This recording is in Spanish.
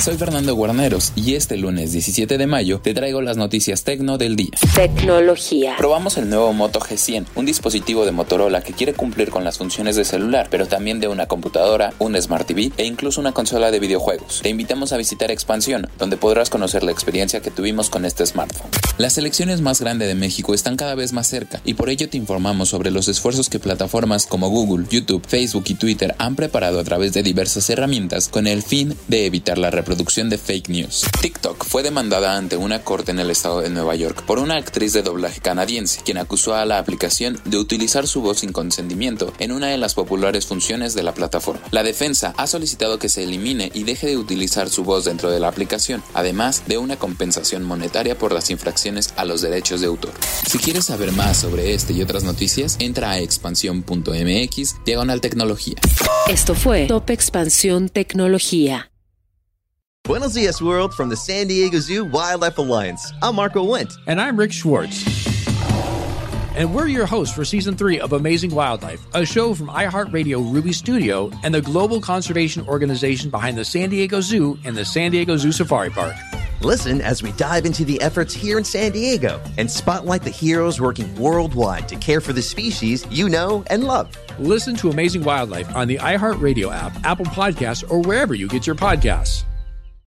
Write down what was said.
Soy Fernando Guarneros y este lunes 17 de mayo te traigo las noticias tecno del día. Tecnología. Probamos el nuevo Moto G100, un dispositivo de Motorola que quiere cumplir con las funciones de celular, pero también de una computadora, un Smart TV e incluso una consola de videojuegos. Te invitamos a visitar Expansión, donde podrás conocer la experiencia que tuvimos con este smartphone. Las elecciones más grandes de México están cada vez más cerca y por ello te informamos sobre los esfuerzos que plataformas como Google, YouTube, Facebook y Twitter han preparado a través de diversas herramientas con el fin de evitar la reproducción producción de fake news. TikTok fue demandada ante una corte en el estado de Nueva York por una actriz de doblaje canadiense, quien acusó a la aplicación de utilizar su voz sin consentimiento en una de las populares funciones de la plataforma. La defensa ha solicitado que se elimine y deje de utilizar su voz dentro de la aplicación, además de una compensación monetaria por las infracciones a los derechos de autor. Si quieres saber más sobre este y otras noticias, entra a expansión.mx diagonal tecnología. Esto fue Top Expansión Tecnología. Buenos dias, world, from the San Diego Zoo Wildlife Alliance. I'm Marco Wendt. And I'm Rick Schwartz. And we're your hosts for season three of Amazing Wildlife, a show from iHeartRadio Ruby Studio and the global conservation organization behind the San Diego Zoo and the San Diego Zoo Safari Park. Listen as we dive into the efforts here in San Diego and spotlight the heroes working worldwide to care for the species you know and love. Listen to Amazing Wildlife on the iHeartRadio app, Apple Podcasts, or wherever you get your podcasts.